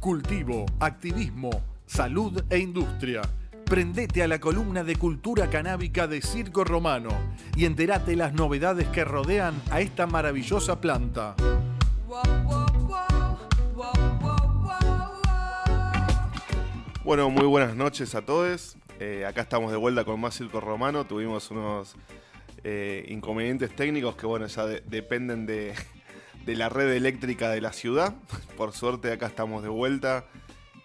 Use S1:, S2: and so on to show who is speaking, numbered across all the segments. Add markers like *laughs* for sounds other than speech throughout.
S1: cultivo, activismo, salud e industria. Prendete a la columna de cultura canábica de Circo Romano y entérate las novedades que rodean a esta maravillosa planta.
S2: Bueno, muy buenas noches a todos. Eh, acá estamos de vuelta con más Circo Romano. Tuvimos unos eh, inconvenientes técnicos que, bueno, ya dependen de, la red eléctrica de la ciudad. *laughs* Por suerte, acá estamos de vuelta.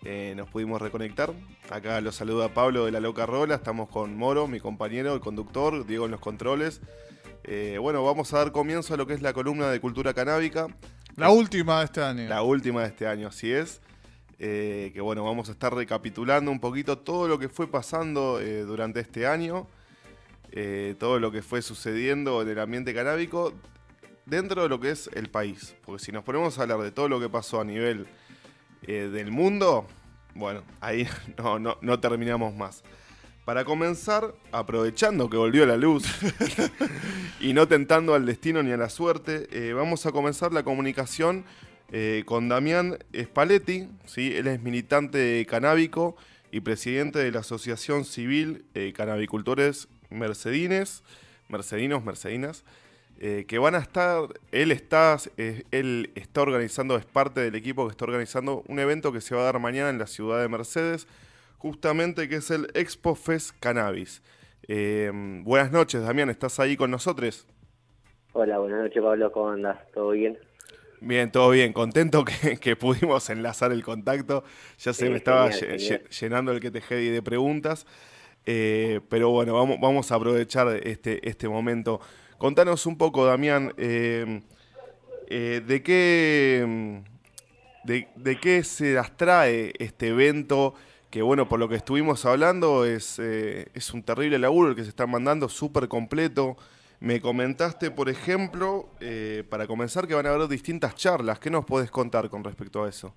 S2: Eh, nos pudimos reconectar. Acá los saluda Pablo de la Loca Rola. Estamos con Moro, mi compañero, el conductor, Diego en los controles. bueno, vamos a dar comienzo a lo que es la columna de cultura canábica.
S3: La última de este año.
S2: La última de este año, así es. Eh, que bueno, vamos a estar recapitulando un poquito todo lo que fue pasando eh, durante este año, eh, todo lo que fue sucediendo en el ambiente canábico dentro de lo que es el país. Porque si nos ponemos a hablar de todo lo que pasó a nivel del mundo, bueno, ahí *laughs* no, no, no terminamos más. Para comenzar, aprovechando que volvió la luz *laughs* y no tentando al destino ni a la suerte, vamos a comenzar la comunicación eh, con Damián Spalletti, ¿sí? él es militante canábico y presidente de la Asociación Civil eh, Canabicultores Mercedines, Mercedinos, Mercedinas, eh, que van a estar, él está, él está organizando, es parte del equipo que está organizando un evento que se va a dar mañana en la ciudad de Mercedes, justamente que es el Expo Fest Cannabis. buenas noches, Damián, ¿estás ahí con nosotros?
S4: Hola, buenas noches, Pablo, ¿cómo andas? ¿Todo bien?
S2: Bien, todo bien. Contento que, pudimos enlazar el contacto. Ya se me estaba llenando el que te de preguntas. Eh, pero bueno, vamos, vamos a aprovechar este, este momento. Contanos un poco, Damián, eh, eh, de, qué, de, qué se abstrae este evento, que bueno, por lo que estuvimos hablando, es, es un terrible laburo el que se está mandando, súper completo. Me comentaste, por ejemplo, eh, para comenzar, que van a haber distintas charlas. ¿Qué nos puedes contar con respecto a eso?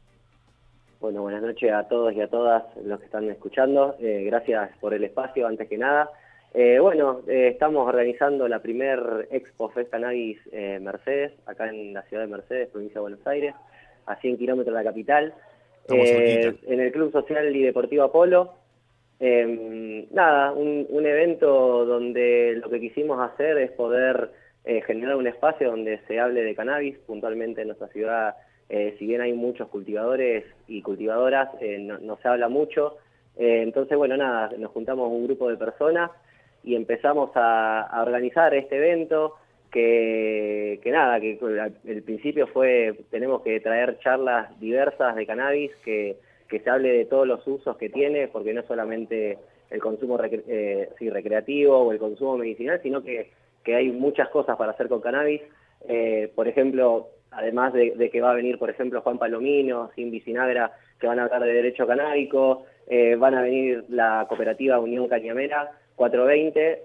S4: Bueno, buenas noches a todos y a todas los que están escuchando. Eh, gracias por el espacio, antes que nada. Eh, bueno, estamos organizando la primer Expo Fest Cannabis Mercedes, acá en la ciudad de Mercedes, provincia de Buenos Aires, a 100 kilómetros de la capital. en el Club Social y Deportivo Apolo. Eh, nada, un, evento donde lo que quisimos hacer es poder eh, generar un espacio donde se hable de cannabis, puntualmente en nuestra ciudad, eh, si bien hay muchos cultivadores y cultivadoras, eh, no, se habla mucho. entonces, bueno, nada, nos juntamos un grupo de personas y empezamos a, organizar este evento. Que, nada, que el principio fue, tenemos que traer charlas diversas de cannabis que que se hable de todos los usos que tiene, porque no solamente el consumo eh, recreativo o el consumo medicinal, sino que, que, hay muchas cosas para hacer con cannabis. Eh, por ejemplo, además de, que va a venir, por ejemplo, Juan Palomino, Sin Vicinagra, que van a hablar de derecho canábico, eh, van a venir la cooperativa Unión Cañamera 420,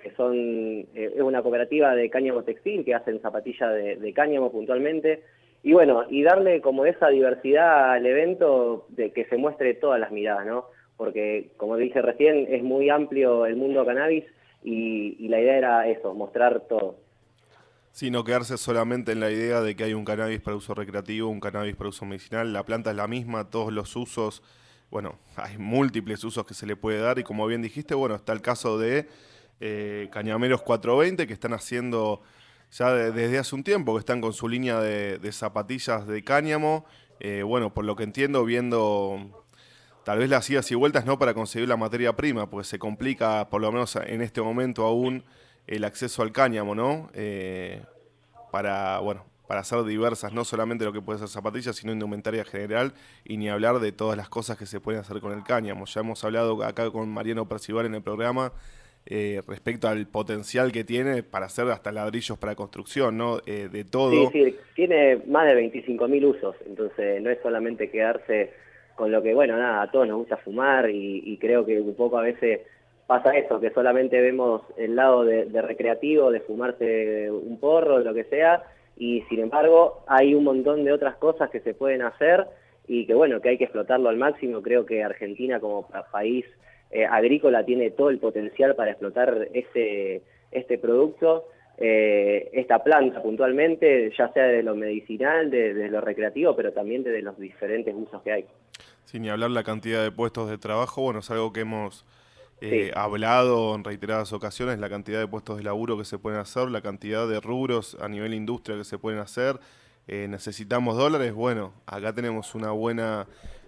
S4: que son, es una cooperativa de cáñamo textil que hacen zapatillas de, cáñamo puntualmente, y bueno, y darle como esa diversidad al evento de que se muestre todas las miradas, ¿no? Porque, como dije recién, es muy amplio el mundo cannabis y, la idea era eso, mostrar todo.
S2: Sí, no quedarse solamente en la idea de que hay un cannabis para uso recreativo, un cannabis para uso medicinal, la planta es la misma, todos los usos, bueno, *laughs* hay múltiples usos que se le puede dar y como bien dijiste, bueno, está el caso de eh, Cañameros 420 que están haciendo ya desde hace un tiempo que están con su línea de, zapatillas de cáñamo. Eh, bueno, por lo que entiendo, viendo tal vez las idas y vueltas no para conseguir la materia prima, porque se complica, por lo menos en este momento aún, el acceso al cáñamo, ¿no? Eh, para, bueno, para hacer diversas, no solamente lo que puede ser zapatillas, sino indumentaria general, y ni hablar de todas las cosas que se pueden hacer con el cáñamo. Ya hemos hablado acá con Mariano Percival en el programa eh, respecto al potencial que tiene para hacer hasta ladrillos para construcción, ¿no? Eh, de todo.
S4: Sí, sí, tiene más de 25.000 usos, entonces no es solamente quedarse con lo que, bueno, nada, a todos nos gusta fumar y, creo que un poco a veces pasa eso, que solamente vemos el lado de, recreativo, de fumarse un porro, lo que sea, y sin embargo hay un montón de otras cosas que se pueden hacer y que bueno, que hay que explotarlo al máximo. Creo que Argentina como país eh, agrícola tiene todo el potencial para explotar este, este producto. eh, esta planta puntualmente, ya sea de lo medicinal, de, lo recreativo, pero también de los diferentes usos que hay.
S2: Sin ni hablar la cantidad de puestos de trabajo, bueno, es algo que hemos eh, hablado en reiteradas ocasiones, la cantidad de puestos de laburo que se pueden hacer, la cantidad de rubros a nivel industria que se pueden hacer. Eh, necesitamos dólares, bueno, acá tenemos una buena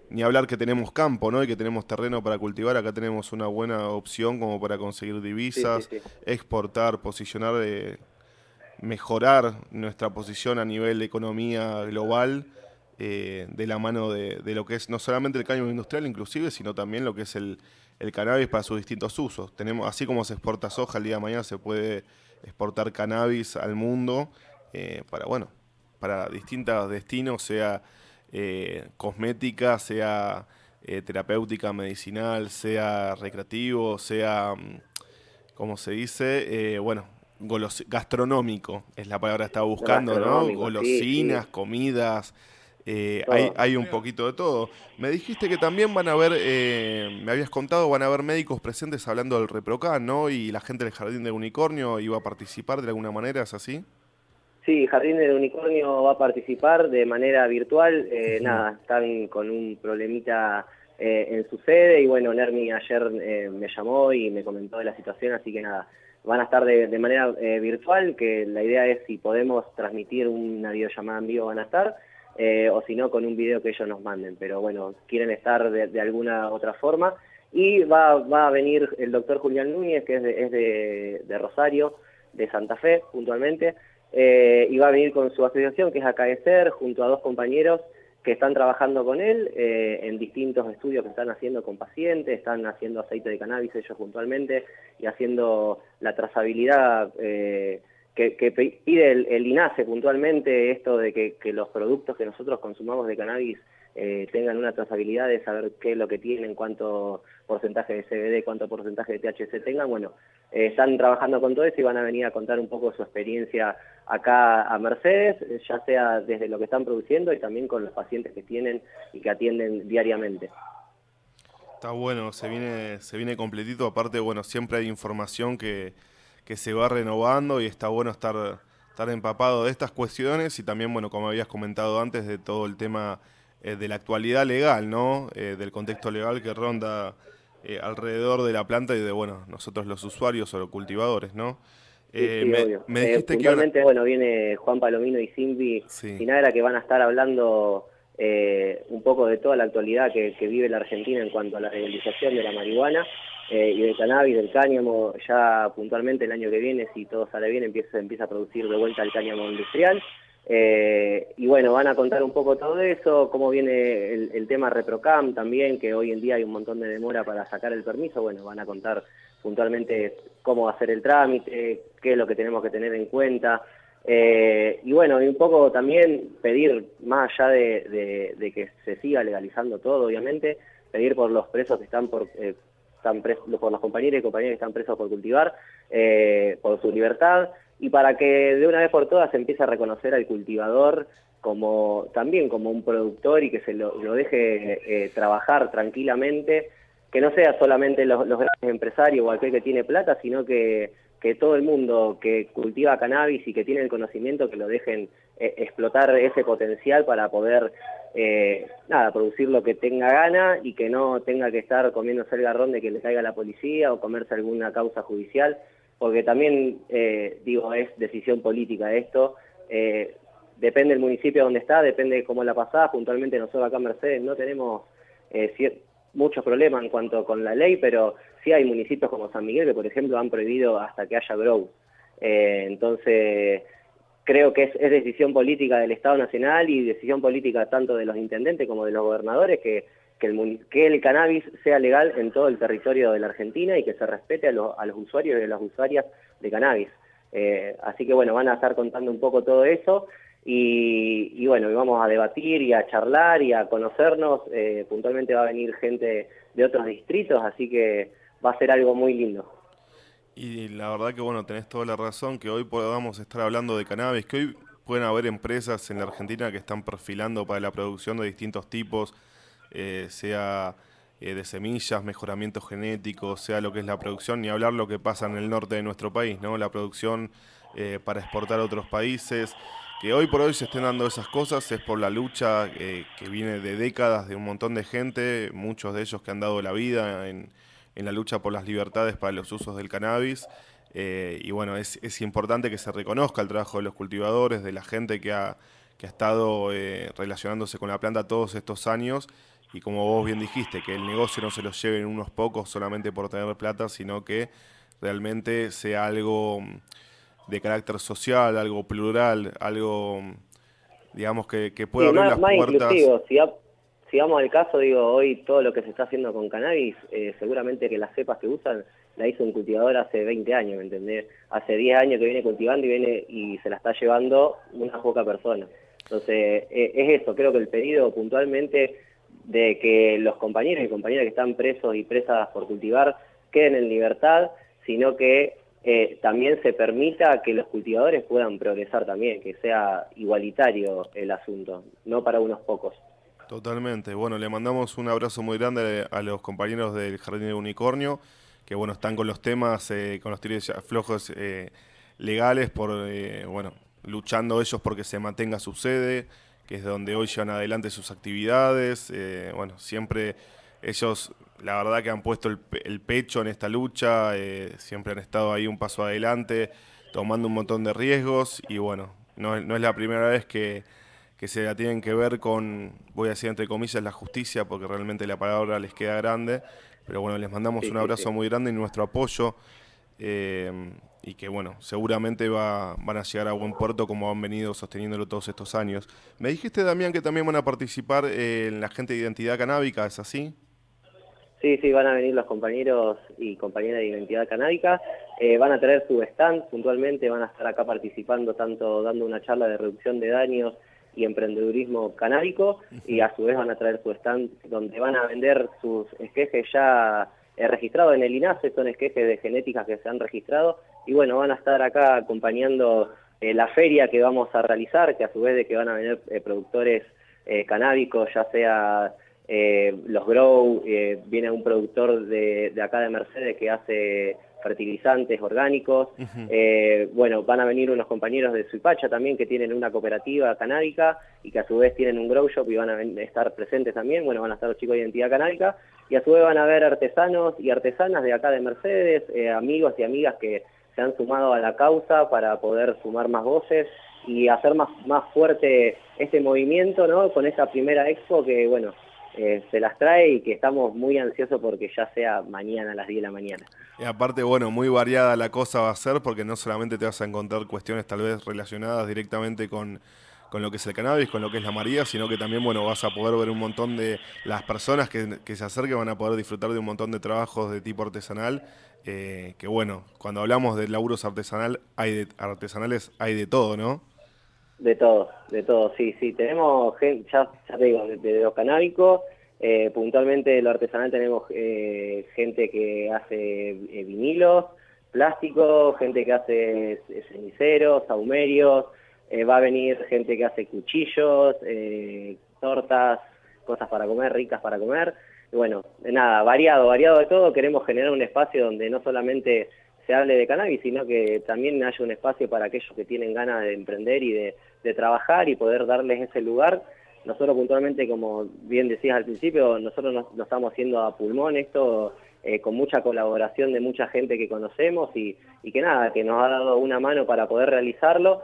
S2: ni hablar que tenemos campo, ¿no? Y que tenemos terreno para cultivar, acá tenemos una buena opción como para conseguir divisas, exportar, posicionar, eh, mejorar nuestra posición a nivel de economía global eh, de la mano de, lo que es no solamente el caño industrial inclusive, sino también lo que es el, cannabis para sus distintos usos. Tenemos, así como se exporta soja el día de mañana, se puede exportar cannabis al mundo eh, para, bueno, para distintos destinos, sea eh, cosmética, sea eh, terapéutica, medicinal, sea recreativo, sea, mm, como se dice, bueno, gastronómico es la palabra que estaba buscando, ¿no? Golosinas, comidas. Hay, hay, un poquito de todo. Me dijiste que también van a haber, me habías contado, van a haber médicos presentes hablando del ReproCan, ¿no? Y la gente del Jardín de Unicornio iba a participar de alguna manera, ¿es así?
S4: Sí, Jardín del Unicornio va a participar de manera virtual. Eh, nada, están con un problemita eh, en su sede y bueno, Nermi ayer eh, me llamó y me comentó de la situación, así que nada, van a estar de, manera virtual, que la idea es si podemos transmitir una videollamada en vivo van a estar, o si no con un video que ellos nos manden, pero bueno, quieren estar de, alguna otra forma. Y va, va, a venir el doctor Julián Núñez, que es de, de Rosario, de Santa Fe puntualmente, eh, y va a venir con su asociación, que es Acaecer, junto a dos compañeros que están trabajando con él eh, en distintos estudios que están haciendo con pacientes, están haciendo aceite de cannabis ellos puntualmente y haciendo la trazabilidad eh, que, pide el, INASE puntualmente, esto de que, los productos que nosotros consumamos de cannabis eh, tengan una trazabilidad de saber qué es lo que tienen, cuánto porcentaje de CBD, cuánto porcentaje de THC tengan. Bueno, eh, están trabajando con todo eso y van a venir a contar un poco su experiencia acá a Mercedes, ya sea desde lo que están produciendo y también con los pacientes que tienen y que atienden diariamente.
S2: Está bueno, se viene, se viene completito, aparte, bueno, siempre hay información que, que se va renovando y está bueno estar, estar empapado de estas cuestiones y también, bueno, como habías comentado antes, de todo el tema eh, de la actualidad legal, ¿no? Eh, del contexto legal que ronda eh, alrededor de la planta y de, bueno, nosotros los usuarios o los cultivadores, ¿no?
S4: me, dijiste que bueno, viene Juan Palomino y Simbi, nada era que van a estar hablando un poco de toda la actualidad que, vive la Argentina en cuanto a la legalización de la marihuana y del cannabis, del cáñamo, ya puntualmente el año que viene, si todo sale bien, empieza, empieza a producir de vuelta el cáñamo industrial. Eh, y bueno, van a contar un poco todo eso, cómo viene el, tema ReproCam también, que hoy en día hay un montón de demora para sacar el permiso. Bueno, van a contar puntualmente cómo va a ser el trámite, qué es lo que tenemos que tener en cuenta. Eh, y bueno, y un poco también pedir, más allá de, que se siga legalizando todo, obviamente, pedir por los presos que están por... Eh, están presos, por los compañeros y compañeras que están presos por cultivar, por su libertad, y para que de una vez por todas se empiece a reconocer al cultivador como también como un productor y que se lo, deje eh, trabajar tranquilamente, que no sea solamente los, grandes empresarios o aquel que tiene plata, sino que, que, todo el mundo que cultiva cannabis y que tiene el conocimiento que lo dejen eh, explotar ese potencial para poder eh, nada, producir lo que tenga gana y que no tenga que estar comiéndose el garrón de que le caiga la policía o comerse alguna causa judicial porque también, eh, digo, es decisión política esto. Eh, depende del municipio donde está, depende de cómo la pasada. Puntualmente nosotros acá en Mercedes no tenemos eh, muchos problemas en cuanto con la ley, pero sí hay municipios como San Miguel que, por ejemplo, han prohibido hasta que haya grow. entonces, creo que es, decisión política del Estado Nacional y decisión política tanto de los intendentes como de los gobernadores que que el, cannabis sea legal en todo el territorio de la Argentina y que se respete a, los usuarios y a las usuarias de cannabis. Eh, así que bueno, van a estar contando un poco todo eso y, bueno, vamos a debatir y a charlar y a conocernos. Eh, puntualmente va a venir gente de otros distritos, así que va a ser algo muy lindo.
S2: Y la verdad que bueno, tenés toda la razón que hoy podamos estar hablando de cannabis, que hoy pueden haber empresas en la Argentina que están perfilando para la producción de distintos tipos eh, sea eh, de semillas, mejoramiento genético, sea lo que es la producción, ni hablar lo que pasa en el norte de nuestro país, ¿no? La producción para exportar a otros países. Que hoy por hoy se estén dando esas cosas es por la lucha que viene de décadas de un montón de gente, muchos de ellos que han dado la vida en, en la lucha por las libertades para los usos del cannabis. Eh, y bueno, es, es, importante que se reconozca el trabajo de los cultivadores, de la gente que ha, que ha estado eh, relacionándose con la planta todos estos años. Y como vos bien dijiste, que el negocio no se lo lleven unos pocos solamente por tener plata, sino que realmente sea algo mm, de carácter social, algo plural, algo, mm, digamos, que, que pueda abrir las puertas
S4: si vamos al caso, digo, hoy todo lo que se está haciendo con cannabis, eh, seguramente que las cepas que usan la hizo un cultivador hace 20 años, ¿me entendés? Hace 10 años que viene cultivando y viene y se la está llevando una poca persona. Entonces, eh, es eso, creo que el pedido puntualmente de que los compañeros y compañeras que están presos y presas por cultivar queden en libertad, sino que eh, también se permita que los cultivadores puedan progresar también, que sea igualitario el asunto, no para unos pocos.
S2: Totalmente. Bueno, le mandamos un abrazo muy grande a los compañeros del Jardín de Unicornio, que bueno, están con los temas, eh, con los tiros flojos eh, legales, por eh, bueno, luchando ellos porque se mantenga su sede, que es donde hoy llevan adelante sus actividades. bueno, siempre ellos, la verdad que han puesto el, pecho en esta lucha, siempre han estado ahí un paso adelante, tomando un montón de riesgos y bueno, no, no es la primera vez que que se la tienen que ver con, voy a decir entre comillas, la justicia, porque realmente la palabra les queda grande. Pero bueno, les mandamos un abrazo muy grande y nuestro apoyo. Eh, y que bueno, seguramente va, van a llegar a buen puerto como han venido sosteniéndolo todos estos años. Me dijiste, Damián, que también van a participar eh, en la gente de identidad canábica, ¿es así?
S4: Sí, sí, van a venir los compañeros y compañeras de identidad canábica, eh, van a traer su stand puntualmente, van a estar acá participando tanto dando una charla de reducción de daños y emprendedurismo canábico y a su vez van a traer su stand donde van a vender sus esquejes ya eh, registrados en el INASE, son esquejes de genéticas que se han registrado y bueno, van a estar acá acompañando eh, la feria que vamos a realizar, que a su vez de que van a venir eh, productores canábicos, ya sea los Grow, viene un productor de acá de Mercedes que hace fertilizantes orgánicos. Eh, bueno, van a venir unos compañeros de Suipacha también que tienen una cooperativa canábica y que a su vez tienen un grow shop y van a estar presentes también. Bueno, van a estar los chicos de identidad canábica y a su vez van a haber artesanos y artesanas de acá de Mercedes, eh, amigos y amigas que se han sumado a la causa para poder sumar más voces y hacer más, más fuerte este movimiento, ¿no? Con esa primera expo que, bueno, eh, se las trae y que estamos muy ansiosos porque ya sea mañana a las 10 de la mañana.
S2: Y aparte, bueno, muy variada la cosa va a ser porque no solamente te vas a encontrar cuestiones tal vez relacionadas directamente con, con lo que es el cannabis, con lo que es la María, sino que también, bueno, vas a poder ver un montón de las personas que, se acerquen van a poder disfrutar de un montón de trabajos de tipo artesanal, eh, que bueno, cuando hablamos de laburos artesanal, hay de, artesanales hay de todo, ¿no?
S4: De todo, de todo, sí, sí. Tenemos, ya, ya digo, de, lo canábico, eh, puntualmente lo artesanal tenemos eh, gente que hace eh, vinilos, plástico, gente que hace ceniceros, saumerios, va a venir gente que hace cuchillos, tortas, cosas para comer, ricas para comer. Y bueno, nada, variado, variado de todo. Queremos generar un espacio donde no solamente se hable de cannabis, sino que también haya un espacio para aquellos que tienen ganas de emprender y de, trabajar y poder darles ese lugar. Nosotros puntualmente, como bien decías al principio, nosotros nos, estamos haciendo a pulmón esto eh, con mucha colaboración de mucha gente que conocemos y, que nada, que nos ha dado una mano para poder realizarlo.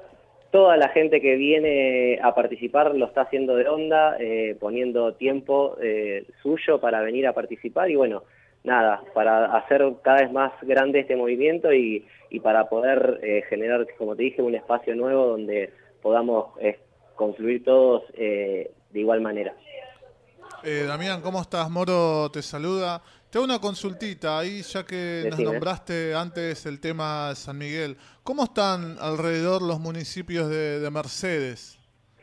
S4: Toda la gente que viene a participar lo está haciendo de onda, eh, poniendo tiempo eh, suyo para venir a participar y bueno, nada, para hacer cada vez más grande este movimiento y, para poder eh, generar, como te dije, un espacio nuevo donde podamos eh, confluir todos eh, de igual manera.
S3: Damián, ¿cómo estás? Moro te saluda. Te hago una consultita ahí, ya que nos nombraste antes el tema de San Miguel. ¿Cómo están alrededor los municipios de, Mercedes?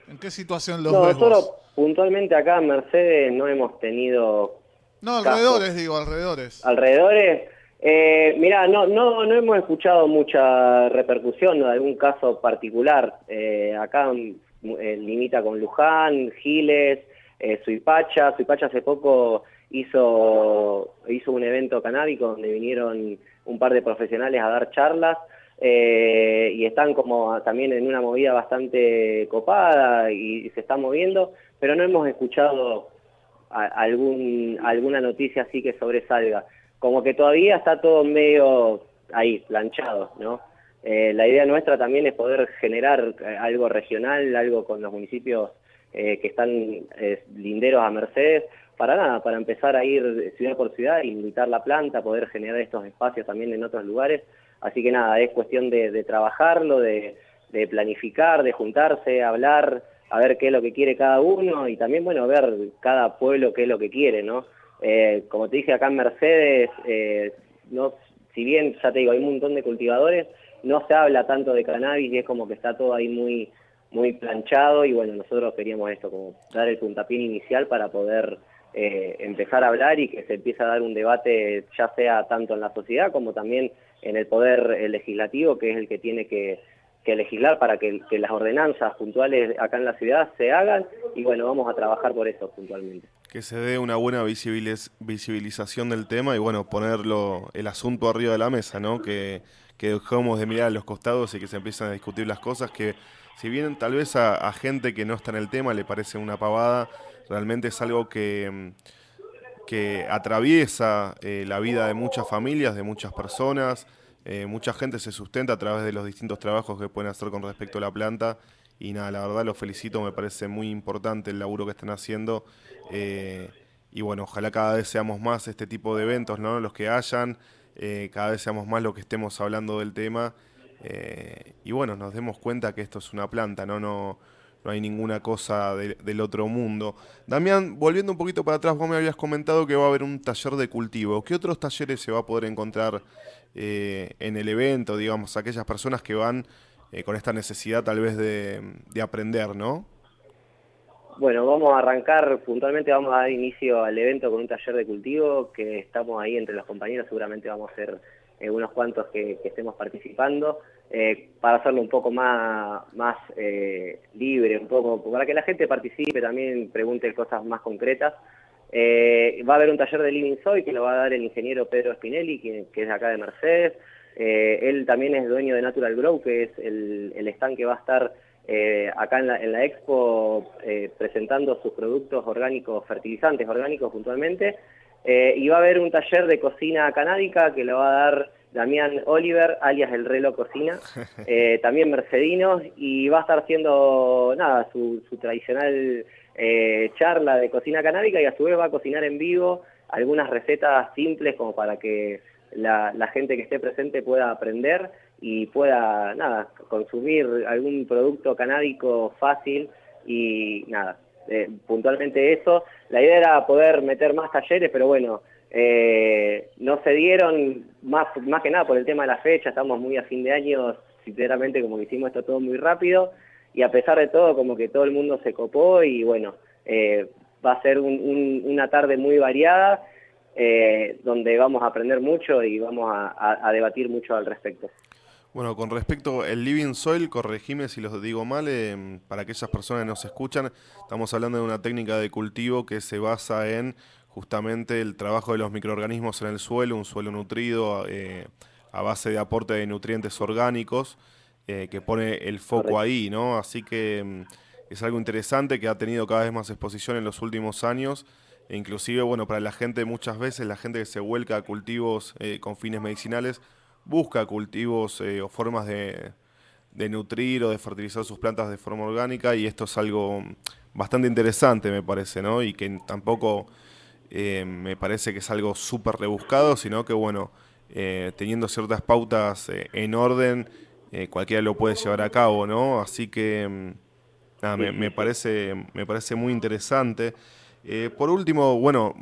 S3: ¿En qué situación los no,
S4: Nosotros puntualmente acá en Mercedes no hemos tenido
S3: no, alrededores, digo, alrededores.
S4: Alrededores. Eh, mirá, no, no, no hemos escuchado mucha repercusión de algún caso particular. Eh, acá eh, limita con Luján, Giles, eh, Suipacha. Suipacha hace poco hizo, hizo un evento canábico donde vinieron un par de profesionales a dar charlas. eh, y están como también en una movida bastante copada y, se están moviendo, pero no hemos escuchado algún, alguna noticia así que sobresalga. Como que todavía está todo medio ahí, planchado, ¿no? Eh, la idea nuestra también es poder generar eh, algo regional, algo con los municipios que están linderos a Mercedes, para nada, para empezar a ir ciudad por ciudad, invitar la planta, poder generar estos espacios también en otros lugares Así que nada, es cuestión de, trabajarlo, de, planificar, de juntarse, hablar, a ver qué es lo que quiere cada uno y también, bueno, ver cada pueblo qué es lo que quiere, ¿no? Eh, como te dije acá en Mercedes, eh, no, si bien, ya te digo, hay un montón de cultivadores, no se habla tanto de cannabis y es como que está todo ahí muy, muy planchado y bueno, nosotros queríamos esto, como dar el puntapié inicial para poder eh, empezar a hablar y que se empiece a dar un debate ya sea tanto en la sociedad como también en el poder legislativo, que es el que tiene que, legislar para que, las ordenanzas puntuales acá en la ciudad se hagan y bueno, vamos a trabajar por eso puntualmente.
S2: Que se dé una buena visibilización del tema y bueno, ponerlo el asunto arriba de la mesa, ¿no? Que, que dejemos de mirar a los costados y que se empiecen a discutir las cosas que si bien tal vez a, gente que no está en el tema le parece una pavada, realmente es algo que que atraviesa eh, la vida de muchas familias, de muchas personas. Eh, mucha gente se sustenta a través de los distintos trabajos que pueden hacer con respecto a la planta. Y nada, la verdad los felicito, me parece muy importante el laburo que están haciendo. Eh, y bueno, ojalá cada vez seamos más este tipo de eventos, ¿no? Los que hayan, cada vez seamos más los que estemos hablando del tema. y bueno, nos demos cuenta que esto es una planta, ¿no? No, no hay ninguna cosa del otro mundo. Damián, volviendo un poquito para atrás, vos me habías comentado que va a haber un taller de cultivo. ¿Qué otros talleres se va a poder encontrar eh, en el evento, digamos, aquellas personas que van eh, con esta necesidad tal vez de, aprender, ¿no?
S4: Bueno, vamos a arrancar puntualmente, vamos a dar inicio al evento con un taller de cultivo que estamos ahí entre los compañeros, seguramente vamos a ser eh, unos cuantos que estemos participando. Eh, para hacerlo un poco más, más eh, libre, un poco, para que la gente participe, también pregunte cosas más concretas. Eh, va a haber un taller de Living Soy que lo va a dar el ingeniero Pedro Spinelli, que, es de acá de Mercedes. él también es dueño de Natural Grow, que es el, stand que va a estar acá en la, en la expo presentando sus productos orgánicos, fertilizantes orgánicos puntualmente. y va a haber un taller de cocina canábica que lo va a dar Damián Oliver, alias El Relo Cocina, *laughs* eh, también mercedino, y va a estar haciendo, nada, su, tradicional eh, charla de cocina canábica y a su vez va a cocinar en vivo algunas recetas simples como para que la, gente que esté presente pueda aprender y pueda, nada, consumir algún producto canábico fácil y nada, eh, puntualmente eso. La idea era poder meter más talleres, pero bueno, eh, no se dieron, más, más que nada por el tema de la fecha, estamos muy a fin de año, sinceramente como que hicimos esto todo muy rápido, y a pesar de todo como que todo el mundo se copó y bueno, eh, va a ser una tarde muy variada, eh, donde vamos a aprender mucho y vamos a, debatir mucho al respecto.
S2: Bueno, con respecto al Living Soil, corregime si los digo mal, eh, para aquellas personas que nos escuchan, estamos hablando de una técnica de cultivo que se basa en justamente el trabajo de los microorganismos en el suelo, un suelo nutrido eh, a base de aporte de nutrientes orgánicos, eh, que pone el foco ahí, ¿no? Así que mm, es algo interesante que ha tenido cada vez más exposición en los últimos años, e inclusive, bueno, para la gente muchas veces, la gente que se vuelca a cultivos eh, con fines medicinales, busca cultivos o formas de, de nutrir o de fertilizar sus plantas de forma orgánica, y esto es algo mm, bastante interesante, me parece, ¿no? Y que tampoco eh, me parece que es algo súper rebuscado, sino que bueno, eh, teniendo ciertas pautas eh, en orden, cualquiera lo puede llevar a cabo, ¿no? Así que mm, nada, me, parece, me parece muy interesante. por último, bueno,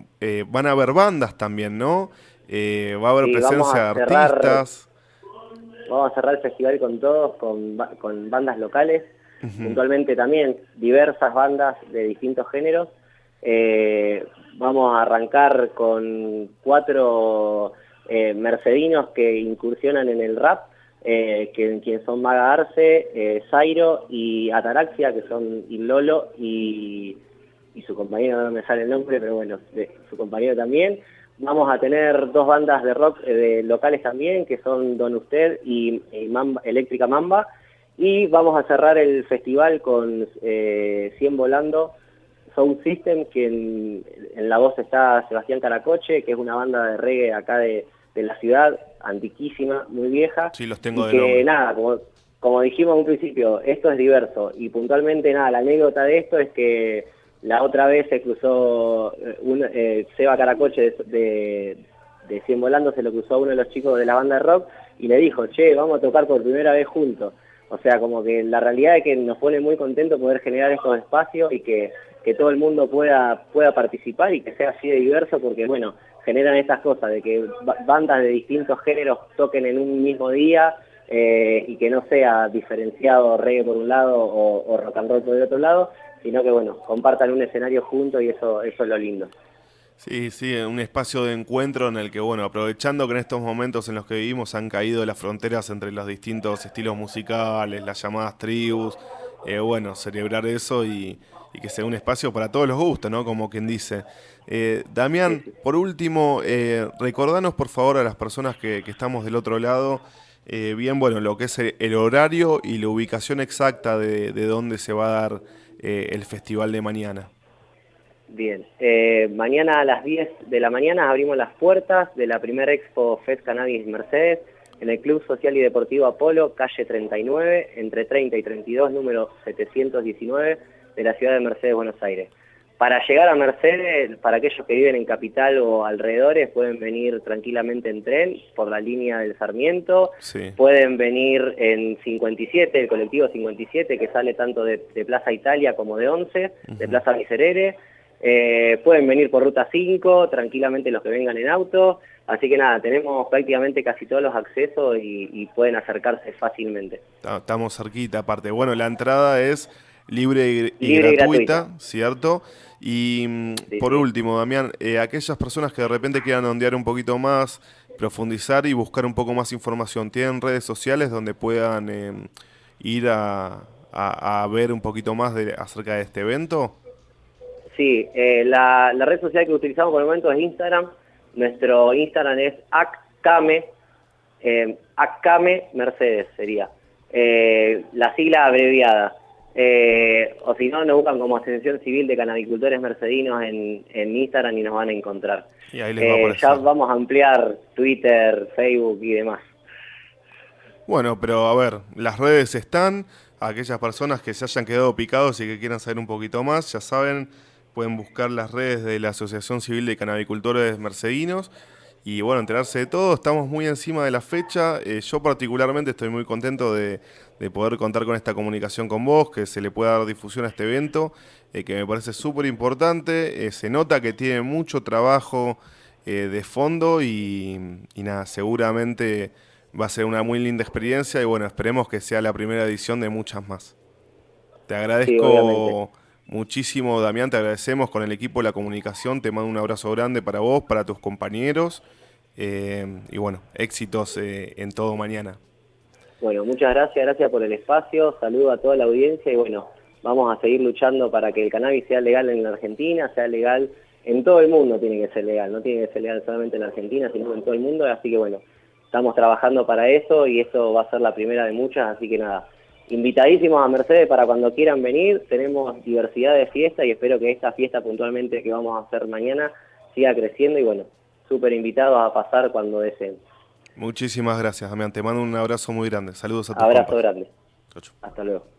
S2: van a haber bandas también, ¿no? va a haber presencia de artistas.
S4: Vamos a cerrar el festival con todos, con, con bandas locales, puntualmente también diversas bandas de distintos géneros. Eh, vamos a arrancar con cuatro eh, mercedinos que incursionan en el rap, eh, que, quien son Maga Arce, eh, Zairo y Ataraxia, que son Lolo y, y, su compañero, no me sale el nombre, pero bueno, su compañero también. vamos a tener dos bandas de rock de locales también, que son Don Usted y, Eléctrica Mamba, y vamos a cerrar el festival con 100 Volando, Sound System, que en, la voz está Sebastián Caracoche, que es una banda de reggae acá de, la ciudad, antiquísima, muy vieja.
S2: Sí, los tengo
S4: de que, nada, como, dijimos en un principio, esto es diverso. Y puntualmente, nada, la anécdota de esto es que la otra vez se cruzó, eh, un, eh, Seba Caracoche de, de, Cien Volando, se lo cruzó a uno de los chicos de la banda de rock y le dijo, che, vamos a tocar por primera vez juntos. O sea, como que la realidad es que nos pone muy contentos poder generar estos espacios y que que todo el mundo pueda, pueda participar y que sea así de diverso porque, bueno, generan estas cosas de que bandas de distintos géneros toquen en un mismo día eh, y que no sea diferenciado reggae por un lado o, rock and roll por el otro lado, sino que, bueno, compartan un escenario juntos y eso, eso es lo lindo.
S2: Sí, sí, un espacio de encuentro en el que, bueno, aprovechando que en estos momentos en los que vivimos han caído las fronteras entre los distintos estilos musicales, las llamadas tribus, eh, bueno, celebrar eso y, que sea un espacio para todos los gustos, ¿no? Como quien dice. Eh, Damián, por último, eh, recordanos por favor a las personas que, estamos del otro lado, eh, bien, bueno, lo que es el, horario y la ubicación exacta de, de dónde se va a dar el festival de mañana.
S4: Bien, mañana a las 10 de la mañana abrimos las puertas de la primera Expo Fest Cannabis Mercedes en el Club Social y Deportivo Apolo, calle 39, entre 30 y 32, número 719 de la ciudad de Mercedes, Buenos Aires. Para llegar a Mercedes, para aquellos que viven en Capital o alrededores, pueden venir tranquilamente en tren por la línea del Sarmiento, pueden venir en 57, el colectivo 57, que sale tanto de, Plaza Italia como de 11, de Plaza Miserere, eh, pueden venir por Ruta 5, tranquilamente los que vengan en auto, Así que nada, tenemos prácticamente casi todos los accesos y, pueden acercarse fácilmente.
S2: Estamos cerquita, aparte. Bueno, la entrada es libre y, gratuita, ¿cierto? Y mm, por último, Damián, eh, aquellas personas que de repente quieran ondear un poquito más, profundizar y buscar un poco más información, ¿tienen redes sociales donde puedan em, ir a, ver un poquito más de, acerca de este evento?
S4: Sí, eh, la red social que utilizamos por el momento es Instagram, nuestro Instagram es ACAME, eh, ACAME Mercedes sería. Eh, la sigla abreviada. Eh, o si no, nos buscan como Asociación Civil de Canabicultores Mercedinos en, Instagram y nos van a encontrar.
S2: Y ahí les
S4: ya vamos a ampliar Twitter, Facebook y demás.
S2: Bueno, pero a ver, las redes están. Aquellas personas que se hayan quedado picados y que quieran saber un poquito más, ya saben, pueden buscar las redes de la Asociación Civil de Canabicultores Mercedinos y bueno, enterarse de todo. Estamos muy encima de la fecha. Eh, yo particularmente estoy muy contento de, poder contar con esta comunicación con vos, que se le pueda dar difusión a este evento, eh, que me parece súper importante. Eh, se nota que tiene mucho trabajo de fondo y, y, nada, seguramente va a ser una muy linda experiencia y bueno, esperemos que sea la primera edición de muchas más. Te agradezco muchísimo, Damián, te agradecemos con el equipo de la comunicación, te mando un abrazo grande para vos, para tus compañeros. Eh, y bueno, éxitos eh, en todo mañana.
S4: Bueno, muchas gracias, gracias por el espacio, saludo a toda la audiencia y bueno, vamos a seguir luchando para que el cannabis sea legal en la Argentina, sea legal en todo el mundo, tiene que ser legal, no tiene que ser legal solamente en la Argentina, sino en todo el mundo, así que bueno, estamos trabajando para eso y esto va a ser la primera de muchas, así que nada, invitadísimos a Mercedes para cuando quieran venir. Tenemos diversidad de fiestas y espero que esta fiesta puntualmente que vamos a hacer mañana siga creciendo y bueno, súper invitados a pasar cuando deseen.
S2: Muchísimas gracias, Damián. Te mando un abrazo muy grande. Saludos a todos.
S4: Abrazo grande. Hasta luego.